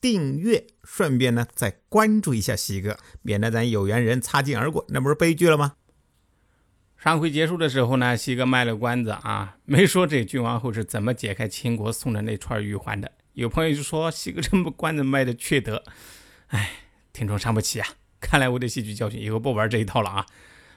订阅，顺便呢再关注一下西哥，免得咱有缘人擦肩而过，那不是悲剧了吗？上回结束的时候呢，西哥卖了关子啊，没说这郡王后是怎么解开秦国送的那串玉环的。有朋友就说：“西哥这么关子卖的缺德，哎，听众伤不起啊！看来我得吸取教训，以后不玩这一套了啊！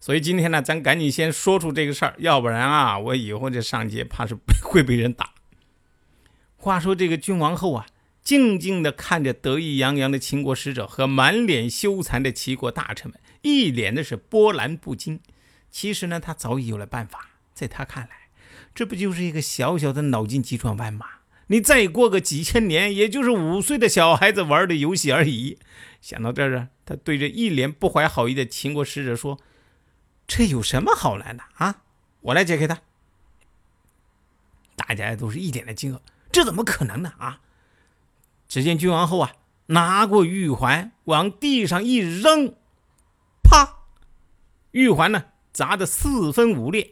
所以今天呢，咱赶紧先说出这个事儿，要不然啊，我以后这上街怕是会被人打。”话说这个郡王后啊，静静地看着得意洋洋的秦国使者和满脸羞惭的齐国大臣们，一脸的是波澜不惊。其实呢，他早已有了办法，在他看来，这不就是一个小小的脑筋急转弯吗？你再过个几千年，也就是五岁的小孩子玩的游戏而已。想到这儿啊，他对着一脸不怀好意的秦国使者说：“这有什么好难的啊？我来解开它。”大家都是一脸的惊愕：“这怎么可能呢？啊！”只见君王后啊，拿过玉环往地上一扔，啪，玉环呢砸得四分五裂。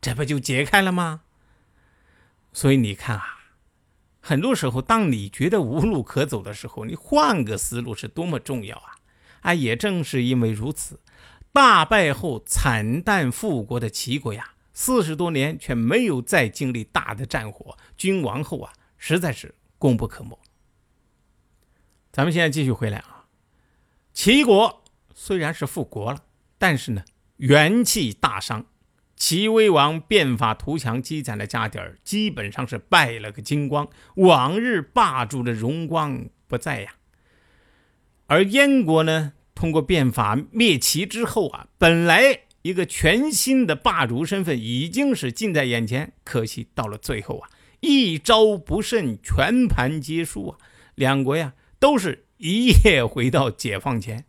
这不就解开了吗？所以你看啊，很多时候，当你觉得无路可走的时候，你换个思路是多么重要啊！啊，也正是因为如此，大败后惨淡复国的齐国呀，四十多年却没有再经历大的战火，君王后啊，实在是功不可没。咱们现在继续回来啊，齐国虽然是复国了，但是呢，元气大伤。齐威王变法图强，积攒的家底儿基本上是败了个精光，往日霸主的荣光不在呀。而燕国呢，通过变法灭齐之后啊，本来一个全新的霸主身份已经是近在眼前，可惜到了最后啊，一招不慎，全盘皆输啊，两国呀都是一夜回到解放前，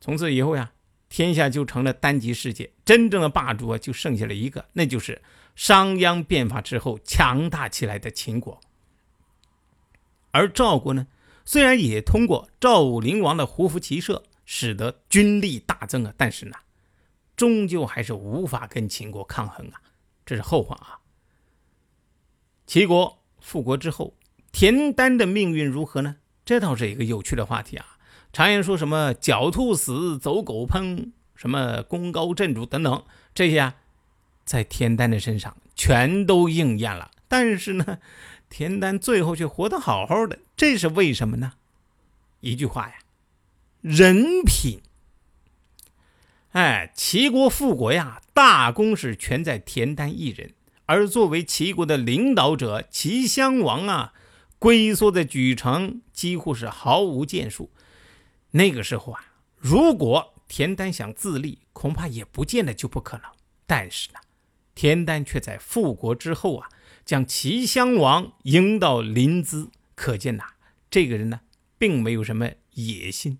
从此以后呀。天下就成了单极世界，真正的霸主啊，就剩下了一个，那就是商鞅变法之后强大起来的秦国。而赵国呢，虽然也通过赵武灵王的胡服骑射，使得军力大增啊，但是呢，终究还是无法跟秦国抗衡啊，这是后话啊。齐国复国之后，田丹的命运如何呢？这倒是一个有趣的话题啊。常言说什么“狡兔死，走狗烹”，什么“功高震主”等等，这些啊，在田丹的身上全都应验了。但是呢，田丹最后却活得好好的，这是为什么呢？一句话呀，人品。哎，齐国复国呀，大功是全在田丹一人。而作为齐国的领导者，齐襄王啊，龟缩在莒城，几乎是毫无建树。那个时候啊，如果田丹想自立，恐怕也不见得就不可能。但是呢，田丹却在复国之后啊，将齐襄王迎到临淄，可见呐，这个人呢，并没有什么野心。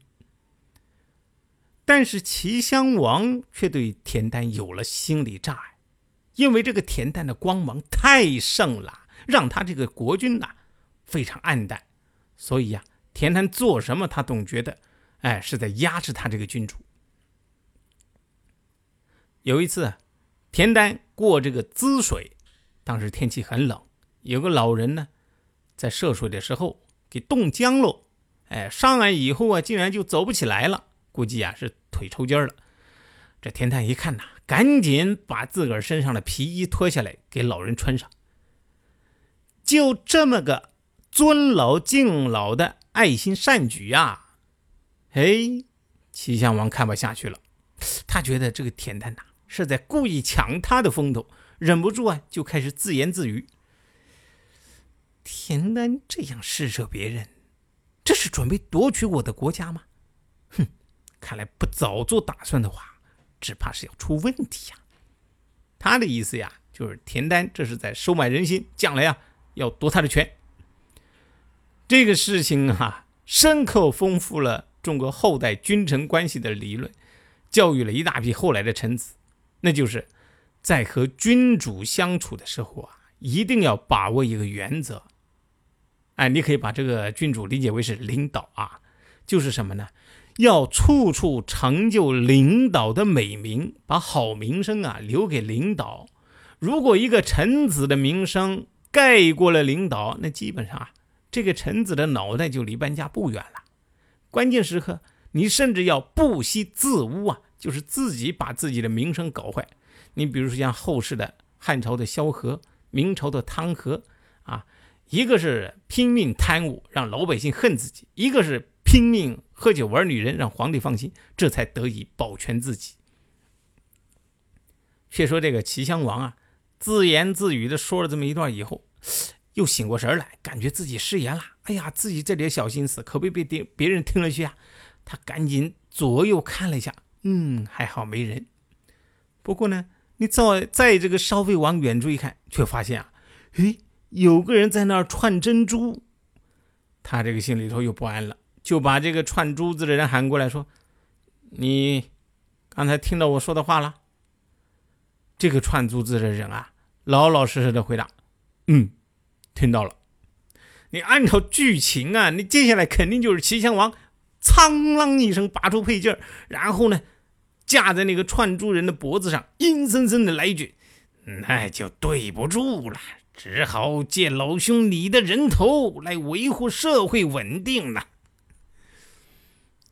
但是齐襄王却对田丹有了心理障碍，因为这个田丹的光芒太盛了，让他这个国君呐非常暗淡，所以呀，田丹做什么他总觉得。哎，是在压制他这个君主。有一次，田丹过这个滋水，当时天气很冷，有个老人呢，在涉水的时候给冻僵了。哎，上来以后啊，竟然就走不起来了，估计啊是腿抽筋了。这田丹一看呐，赶紧把自个儿身上的皮衣脱下来给老人穿上。就这么个尊老敬老的爱心善举呀！哎，齐襄王看不下去了，他觉得这个田丹呐是在故意抢他的风头，忍不住啊就开始自言自语：“田丹这样施舍别人，这是准备夺取我的国家吗？哼，看来不早做打算的话，只怕是要出问题呀。”他的意思呀，就是田丹这是在收买人心，将来呀要夺他的权。这个事情啊，深刻丰富了。中国后代君臣关系的理论，教育了一大批后来的臣子，那就是在和君主相处的时候啊，一定要把握一个原则。哎，你可以把这个君主理解为是领导啊，就是什么呢？要处处成就领导的美名，把好名声啊留给领导。如果一个臣子的名声盖过了领导，那基本上啊，这个臣子的脑袋就离搬家不远了。关键时刻，你甚至要不惜自污啊，就是自己把自己的名声搞坏。你比如说像后世的汉朝的萧何，明朝的汤和啊。一个是拼命贪污，让老百姓恨自己；一个是拼命喝酒玩女人，让皇帝放心，这才得以保全自己。却说这个齐襄王啊，自言自语的说了这么一段以后，又醒过神来，感觉自己失言了。哎呀，自己这点小心思可别被别别人听了去啊！他赶紧左右看了一下，嗯，还好没人。不过呢，你再再这个稍微往远处一看，却发现啊，诶。有个人在那儿串珍珠，他这个心里头又不安了，就把这个串珠子的人喊过来，说：“你刚才听到我说的话了？”这个串珠子的人啊，老老实实的回答：“嗯，听到了。”你按照剧情啊，你接下来肯定就是齐襄王苍啷一声拔出佩剑，然后呢，架在那个串珠人的脖子上，阴森森的来一句：“那就对不住了。”只好借老兄你的人头来维护社会稳定了。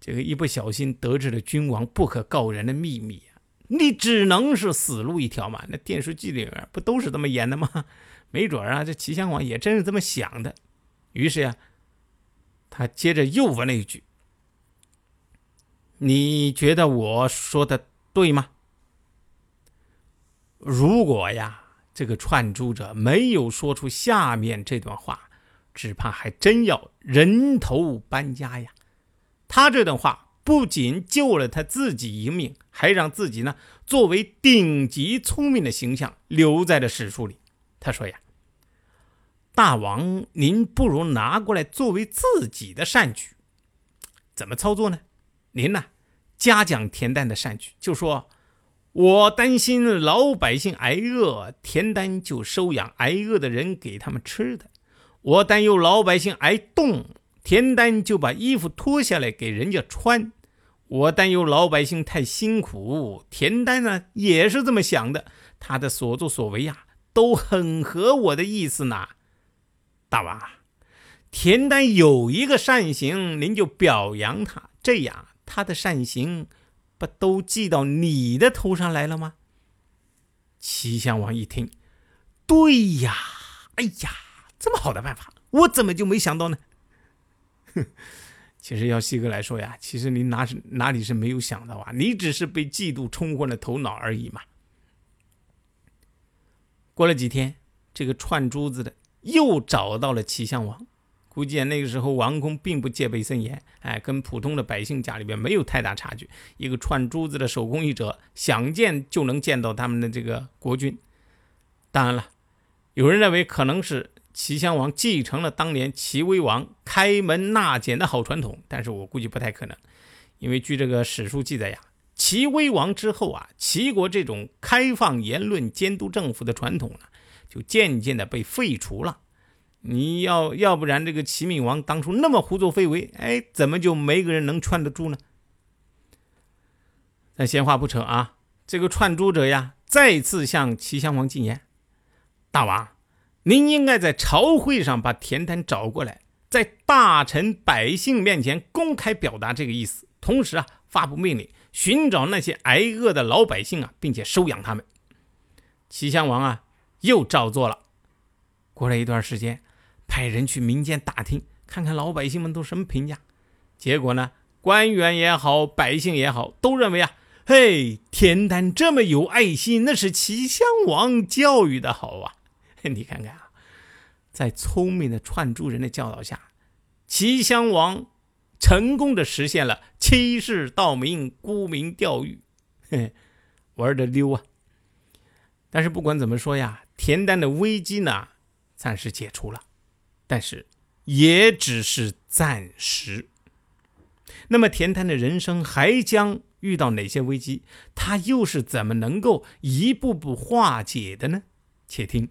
这个一不小心得知了君王不可告人的秘密啊，你只能是死路一条嘛。那电视剧里面不都是这么演的吗？没准啊，这齐襄王也真是这么想的。于是呀，他接着又问了一句：“你觉得我说的对吗？”如果呀。这个串珠者没有说出下面这段话，只怕还真要人头搬家呀！他这段话不仅救了他自己一命，还让自己呢作为顶级聪明的形象留在了史书里。他说呀：“大王，您不如拿过来作为自己的善举，怎么操作呢？您呢，嘉奖田丹的善举，就说。”我担心老百姓挨饿，田丹就收养挨饿的人给他们吃的；我担忧老百姓挨冻，田丹就把衣服脱下来给人家穿；我担忧老百姓太辛苦，田丹呢也是这么想的。他的所作所为呀，都很合我的意思呢。大王，田丹有一个善行，您就表扬他，这样他的善行。不都记到你的头上来了吗？齐襄王一听，对呀，哎呀，这么好的办法，我怎么就没想到呢？哼，其实要西哥来说呀，其实你哪是哪里是没有想到啊？你只是被嫉妒冲昏了头脑而已嘛。过了几天，这个串珠子的又找到了齐襄王。估计那个时候王宫并不戒备森严，哎，跟普通的百姓家里边没有太大差距。一个串珠子的手工艺者，想见就能见到他们的这个国君。当然了，有人认为可能是齐襄王继承了当年齐威王开门纳谏的好传统，但是我估计不太可能，因为据这个史书记载呀，齐威王之后啊，齐国这种开放言论、监督政府的传统呢，就渐渐的被废除了。你要要不然这个齐闵王当初那么胡作非为，哎，怎么就没个人能串得住呢？那闲话不扯啊，这个串珠者呀，再次向齐襄王进言：大王，您应该在朝会上把田丹找过来，在大臣百姓面前公开表达这个意思，同时啊，发布命令，寻找那些挨饿的老百姓啊，并且收养他们。齐襄王啊，又照做了。过了一段时间。派人去民间打听，看看老百姓们都什么评价。结果呢，官员也好，百姓也好，都认为啊，嘿，田丹这么有爱心，那是齐襄王教育的好啊。你看看啊，在聪明的串珠人的教导下，齐襄王成功的实现了欺世盗名、沽名钓誉，嘿，玩的溜啊。但是不管怎么说呀，田丹的危机呢，暂时解除了。但是，也只是暂时。那么，田丹的人生还将遇到哪些危机，他又是怎么能够一步步化解的呢？且听